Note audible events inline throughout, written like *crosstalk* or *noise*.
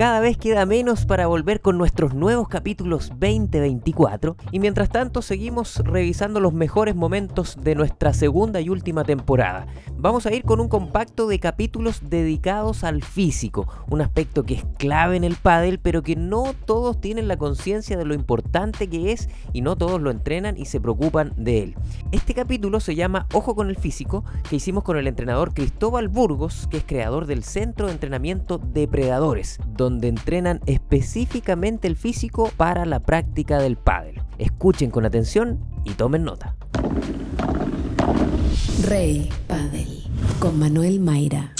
Cada vez queda menos para volver con nuestros nuevos capítulos 2024 y mientras tanto seguimos revisando los mejores momentos de nuestra segunda y última temporada. Vamos a ir con un compacto de capítulos dedicados al físico, un aspecto que es clave en el pádel, pero que no todos tienen la conciencia de lo importante que es y no todos lo entrenan y se preocupan de él. Este capítulo se llama Ojo con el físico, que hicimos con el entrenador Cristóbal Burgos, que es creador del Centro de Entrenamiento Depredadores, donde entrenan específicamente el físico para la práctica del pádel. Escuchen con atención y tomen nota. Rey Padel con Manuel Mayra.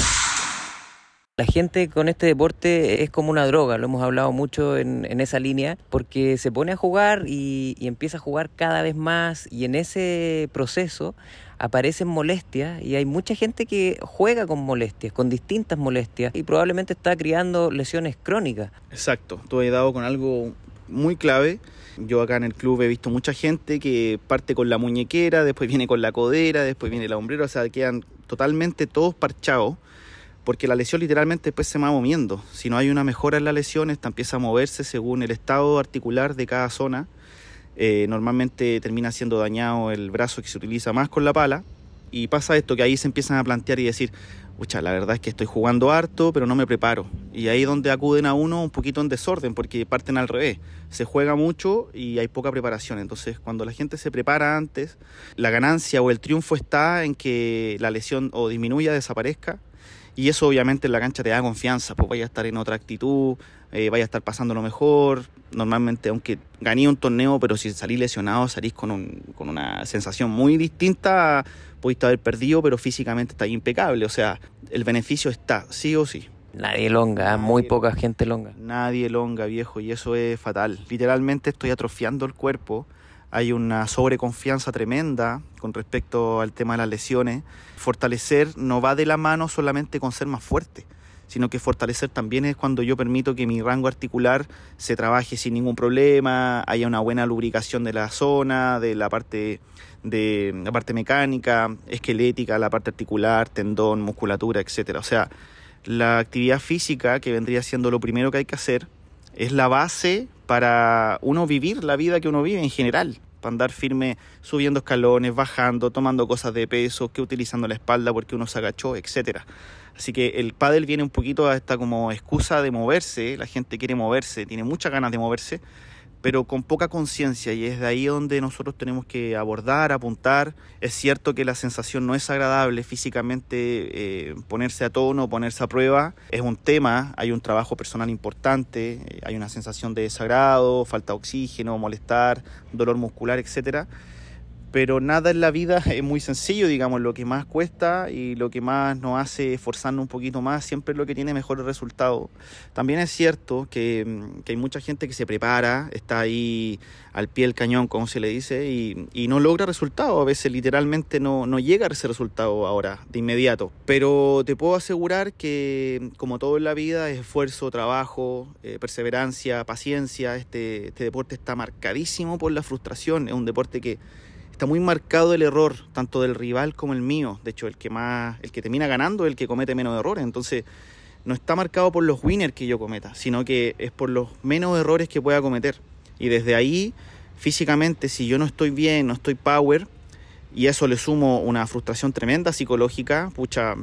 La gente con este deporte es como una droga, lo hemos hablado mucho en, esa línea, porque se pone a jugar y, y, empieza a jugar cada vez más y en ese proceso aparecen molestias y hay mucha gente que juega con molestias, con distintas molestias y probablemente está criando lesiones crónicas. Exacto, tú has dado con algo muy clave. Yo acá en el club he visto mucha gente que parte con la muñequera, después viene con la codera, después viene la hombrera, o sea, quedan totalmente todos parchados porque la lesión literalmente después se va moviendo. Si no hay una mejora en la lesión, esta empieza a moverse según el estado articular de cada zona. Eh, normalmente termina siendo dañado el brazo que se utiliza más con la pala. Y pasa esto, que ahí se empiezan a plantear y decir, pucha, la verdad es que estoy jugando harto, pero no me preparo. Y ahí es donde acuden a uno un poquito en desorden, porque parten al revés. Se juega mucho y hay poca preparación. Entonces, cuando la gente se prepara antes, la ganancia o el triunfo está en que la lesión o disminuya, desaparezca, y eso obviamente en la cancha te da confianza, pues vaya a estar en otra actitud, eh, vaya a estar pasando lo mejor. Normalmente, aunque gané un torneo, pero si salís lesionado, salís con, un, con una sensación muy distinta. Pudiste haber perdido, pero físicamente está impecable. O sea, el beneficio está, sí o sí. Nadie longa, ¿eh? muy poca gente longa. Nadie longa, viejo, y eso es fatal. Literalmente estoy atrofiando el cuerpo hay una sobreconfianza tremenda con respecto al tema de las lesiones. Fortalecer no va de la mano solamente con ser más fuerte, sino que fortalecer también es cuando yo permito que mi rango articular se trabaje sin ningún problema, haya una buena lubricación de la zona, de la parte de la parte mecánica, esquelética, la parte articular, tendón, musculatura, etcétera. O sea, la actividad física que vendría siendo lo primero que hay que hacer es la base para uno vivir la vida que uno vive en general, para andar firme subiendo escalones, bajando, tomando cosas de peso, que utilizando la espalda porque uno se agachó, etcétera. Así que el pádel viene un poquito a esta como excusa de moverse, la gente quiere moverse, tiene muchas ganas de moverse, pero con poca conciencia y es de ahí donde nosotros tenemos que abordar, apuntar. Es cierto que la sensación no es agradable físicamente, eh, ponerse a tono, ponerse a prueba, es un tema, hay un trabajo personal importante, eh, hay una sensación de desagrado, falta de oxígeno, molestar, dolor muscular, etcétera pero nada en la vida *laughs* es muy sencillo, digamos, lo que más cuesta y lo que más nos hace esforzarnos un poquito más siempre es lo que tiene mejores resultados. También es cierto que, mm, que, hay mucha gente que se prepara, está ahí al pie del cañón, como se le dice, y, y no logra resultados, a veces literalmente no, no, llega a ese resultado ahora, de inmediato. Pero te puedo asegurar que, como todo en la vida, es esfuerzo, trabajo, eh, perseverancia, paciencia, este, este deporte está marcadísimo por la frustración, es un deporte que está muy marcado el error, tanto del rival como el mío. De hecho, el que más, el que termina ganando es el que comete menos errores. Entonces, no está marcado por los winners que yo cometa, sino que es por los menos errores que pueda cometer. Y desde ahí, físicamente, si yo no estoy bien, no estoy power, y eso le sumo una frustración tremenda psicológica, pucha,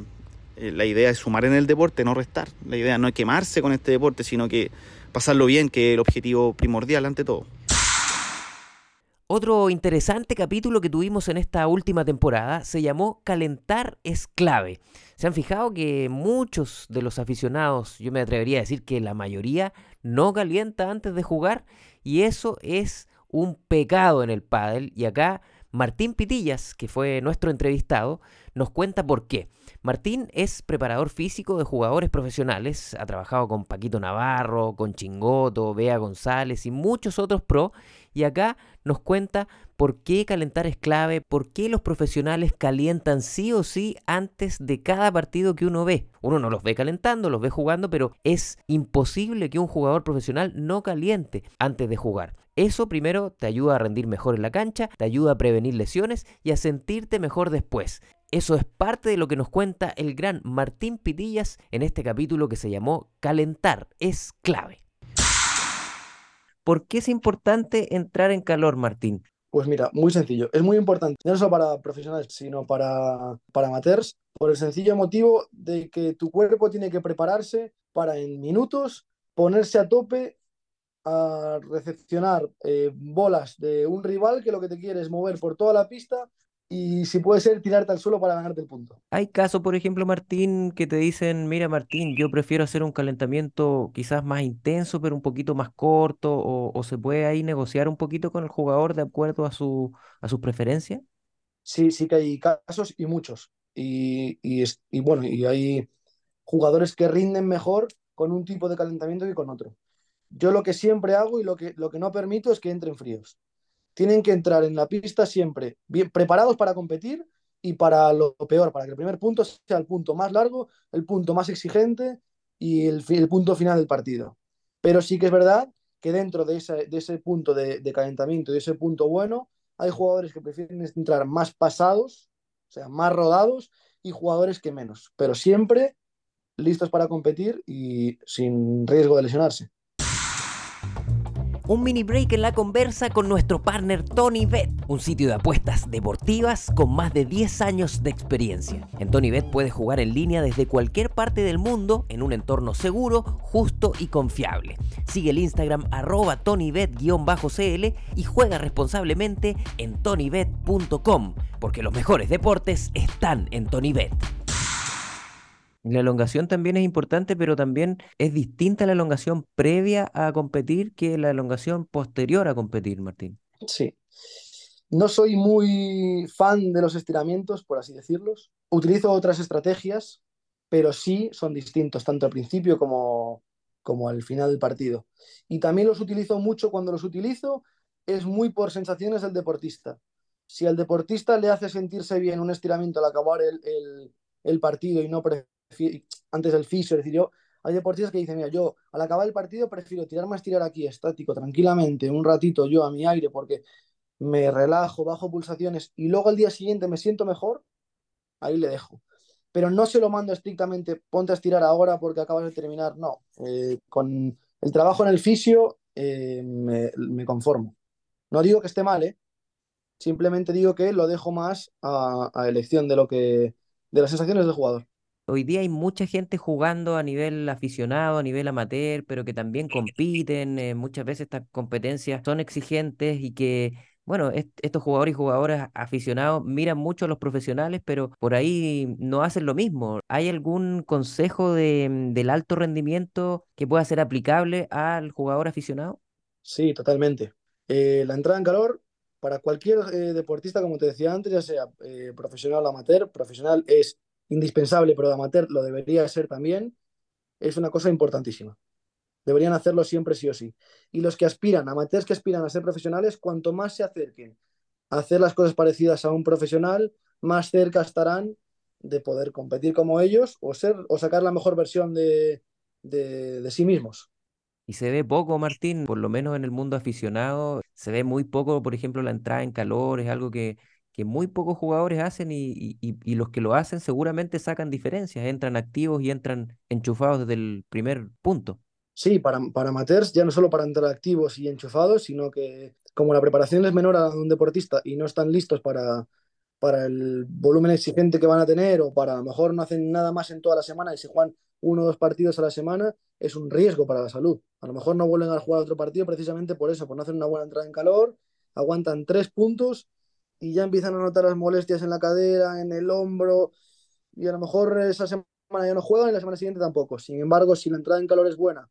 eh, la idea es sumar en el deporte, no restar. La idea no es quemarse con este deporte, sino que pasarlo bien, que es el objetivo primordial ante todo. Otro interesante capítulo que tuvimos en esta última temporada se llamó Calentar es clave. Se han fijado que muchos de los aficionados, yo me atrevería a decir que la mayoría, no calienta antes de jugar y eso es un pecado en el pádel y acá Martín Pitillas, que fue nuestro entrevistado, nos cuenta por qué. Martín es preparador físico de jugadores profesionales, ha trabajado con Paquito Navarro, con Chingoto, Bea González y muchos otros pro y acá nos cuenta por qué calentar es clave, por qué los profesionales calientan sí o sí antes de cada partido que uno ve. Uno no los ve calentando, los ve jugando, pero es imposible que un jugador profesional no caliente antes de jugar. Eso primero te ayuda a rendir mejor en la cancha, te ayuda a prevenir lesiones y a sentirte mejor después. Eso es parte de lo que nos cuenta el gran Martín Pitillas en este capítulo que se llamó Calentar es clave. ¿Por qué es importante entrar en calor, Martín? Pues mira, muy sencillo. Es muy importante, no solo para profesionales, sino para, para amateurs, por el sencillo motivo de que tu cuerpo tiene que prepararse para en minutos ponerse a tope a recepcionar eh, bolas de un rival que lo que te quiere es mover por toda la pista y si puede ser tirarte al suelo para ganarte el punto. Hay casos, por ejemplo, Martín, que te dicen, mira Martín, yo prefiero hacer un calentamiento quizás más intenso, pero un poquito más corto, o, se puede ahí negociar un poquito con el jugador de acuerdo a su, a sus preferencias. Sí, sí que hay casos y muchos. Y, y bueno, y hay jugadores que rinden mejor con un tipo de calentamiento que con otro. Yo lo que siempre hago y lo que, lo que no permito es que entren fríos. Tienen que entrar en la pista siempre bien preparados para competir y para lo peor, para que el primer punto sea el punto más largo, el punto más exigente y el, punto final del partido. Pero sí que es verdad que dentro de ese, punto de, de calentamiento, de ese punto bueno, hay jugadores que prefieren entrar más pasados, o sea, más rodados, y jugadores que menos. Pero siempre listos para competir y sin riesgo de lesionarse un mini break en la conversa con nuestro partner Tony Bet, un sitio de apuestas deportivas con más de 10 años de experiencia. En Tony Bet puedes jugar en línea desde cualquier parte del mundo en un entorno seguro, justo y confiable. Sigue el Instagram arroba tonybet-cl y juega responsablemente en tonybet.com, porque los mejores deportes están en TonyBet. La elongación también es importante, pero también es distinta la elongación previa a competir que la elongación posterior a competir, Martín. Sí. No soy muy fan de los estiramientos, por así decirlos. Utilizo otras estrategias, pero sí son distintos, tanto al principio como, como al final del partido. Y también los utilizo mucho cuando los utilizo, es muy por sensaciones del deportista. Si al deportista le hace sentirse bien un estiramiento al acabar el, el, el partido y no antes del fisio, es decir, yo, hay deportistas que dicen, mira, yo al acabar el partido prefiero tirarme a estirar aquí estático, tranquilamente, un ratito yo a mi aire, porque me relajo, bajo pulsaciones y luego al día siguiente me siento mejor, ahí le dejo. Pero no se lo mando estrictamente, ponte a estirar ahora porque acabas de terminar, no. Eh, con el trabajo en el fisio eh, me, conformo. No digo que esté mal, ¿eh? simplemente digo que lo dejo más a, a elección de lo que de las sensaciones del jugador hoy día hay mucha gente jugando a nivel aficionado, a nivel amateur, pero que también compiten. Eh, muchas veces estas competencias son exigentes y que, bueno, estos jugadores y jugadoras aficionados miran mucho a los profesionales, pero por ahí no hacen lo mismo. ¿Hay algún consejo de, mm, del alto rendimiento que pueda ser aplicable al jugador aficionado? Sí, totalmente. Eh, la entrada en calor para cualquier eh, deportista, como te decía antes, ya sea profesional o amateur, profesional es indispensable, pero de amateur lo debería ser también, es una cosa importantísima. Deberían hacerlo siempre sí o sí. Y los que aspiran, amateurs que aspiran a ser profesionales, cuanto más se acerquen a hacer las cosas parecidas a un profesional, más cerca estarán de poder competir como ellos o, ser, o sacar la mejor versión de, de, de sí mismos. Y se ve poco, Martín, por lo menos en el mundo aficionado, se ve muy poco, por ejemplo, la entrada en calor, es algo que, que muy pocos jugadores hacen y, los que lo hacen seguramente sacan diferencias, entran activos y entran enchufados desde el primer punto. Sí, para, para ya no solo para entrar activos y enchufados, sino que como la preparación es menor a un deportista y no están listos para, para el volumen exigente que van a tener o para a lo mejor no hacen nada más en toda la semana y se juegan uno o dos partidos a la semana, es un riesgo para la salud. A lo mejor no vuelven a jugar otro partido precisamente por eso, por no hacer una buena entrada en calor, aguantan tres puntos y ya empiezan a notar las molestias en la cadera, en el hombro, y a lo mejor esa semana ya no juegan y la semana siguiente tampoco. Sin embargo, si la entrada en calor es buena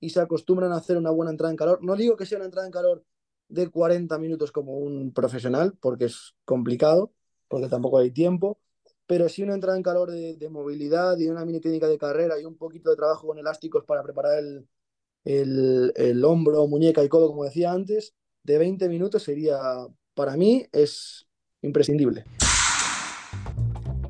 y se acostumbran a hacer una buena entrada en calor, no digo que sea una entrada en calor de 40 minutos como un profesional, porque es complicado, porque tampoco hay tiempo, pero sí una entrada en calor de, movilidad y una mini técnica de carrera y un poquito de trabajo con elásticos para preparar el, el, el hombro, muñeca y codo, como decía antes, de 20 minutos sería para mí es imprescindible.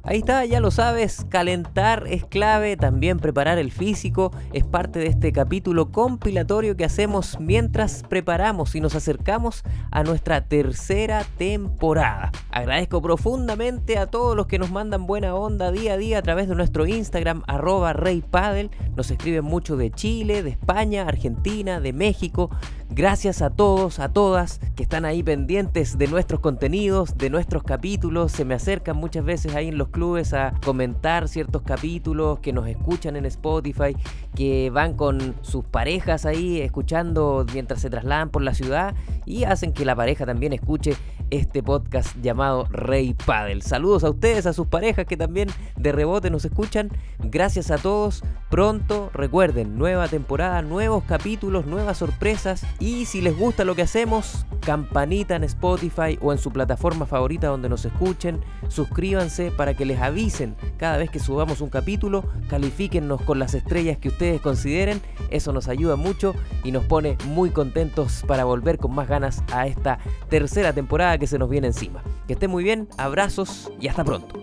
Ahí está, ya lo sabes, calentar es clave, también preparar el físico es parte de este capítulo compilatorio que hacemos mientras preparamos y nos acercamos a nuestra tercera temporada. Agradezco profundamente a todos los que nos mandan buena onda día a día a través de nuestro Instagram arroba reypadel. Nos escriben mucho de Chile, de España, Argentina, de México. Gracias a todos, a todas que están ahí pendientes de nuestros contenidos, de nuestros capítulos. Se me acercan muchas veces ahí en los clubes a comentar ciertos capítulos, que nos escuchan en Spotify, que van con sus parejas ahí escuchando mientras se trasladan por la ciudad y hacen que la pareja también escuche este podcast llamado Rey Paddle. Saludos a ustedes, a sus parejas que también de rebote nos escuchan. Gracias a todos. Pronto, recuerden, nueva temporada, nuevos capítulos, nuevas sorpresas. Y si les gusta lo que hacemos, campanita en Spotify o en su plataforma favorita donde nos escuchen. Suscríbanse para que les avisen cada vez que subamos un capítulo. Califíquennos con las estrellas que ustedes consideren. Eso nos ayuda mucho y nos pone muy contentos para volver con más ganas a esta tercera temporada que se nos viene encima. Que estén muy bien, abrazos y hasta pronto.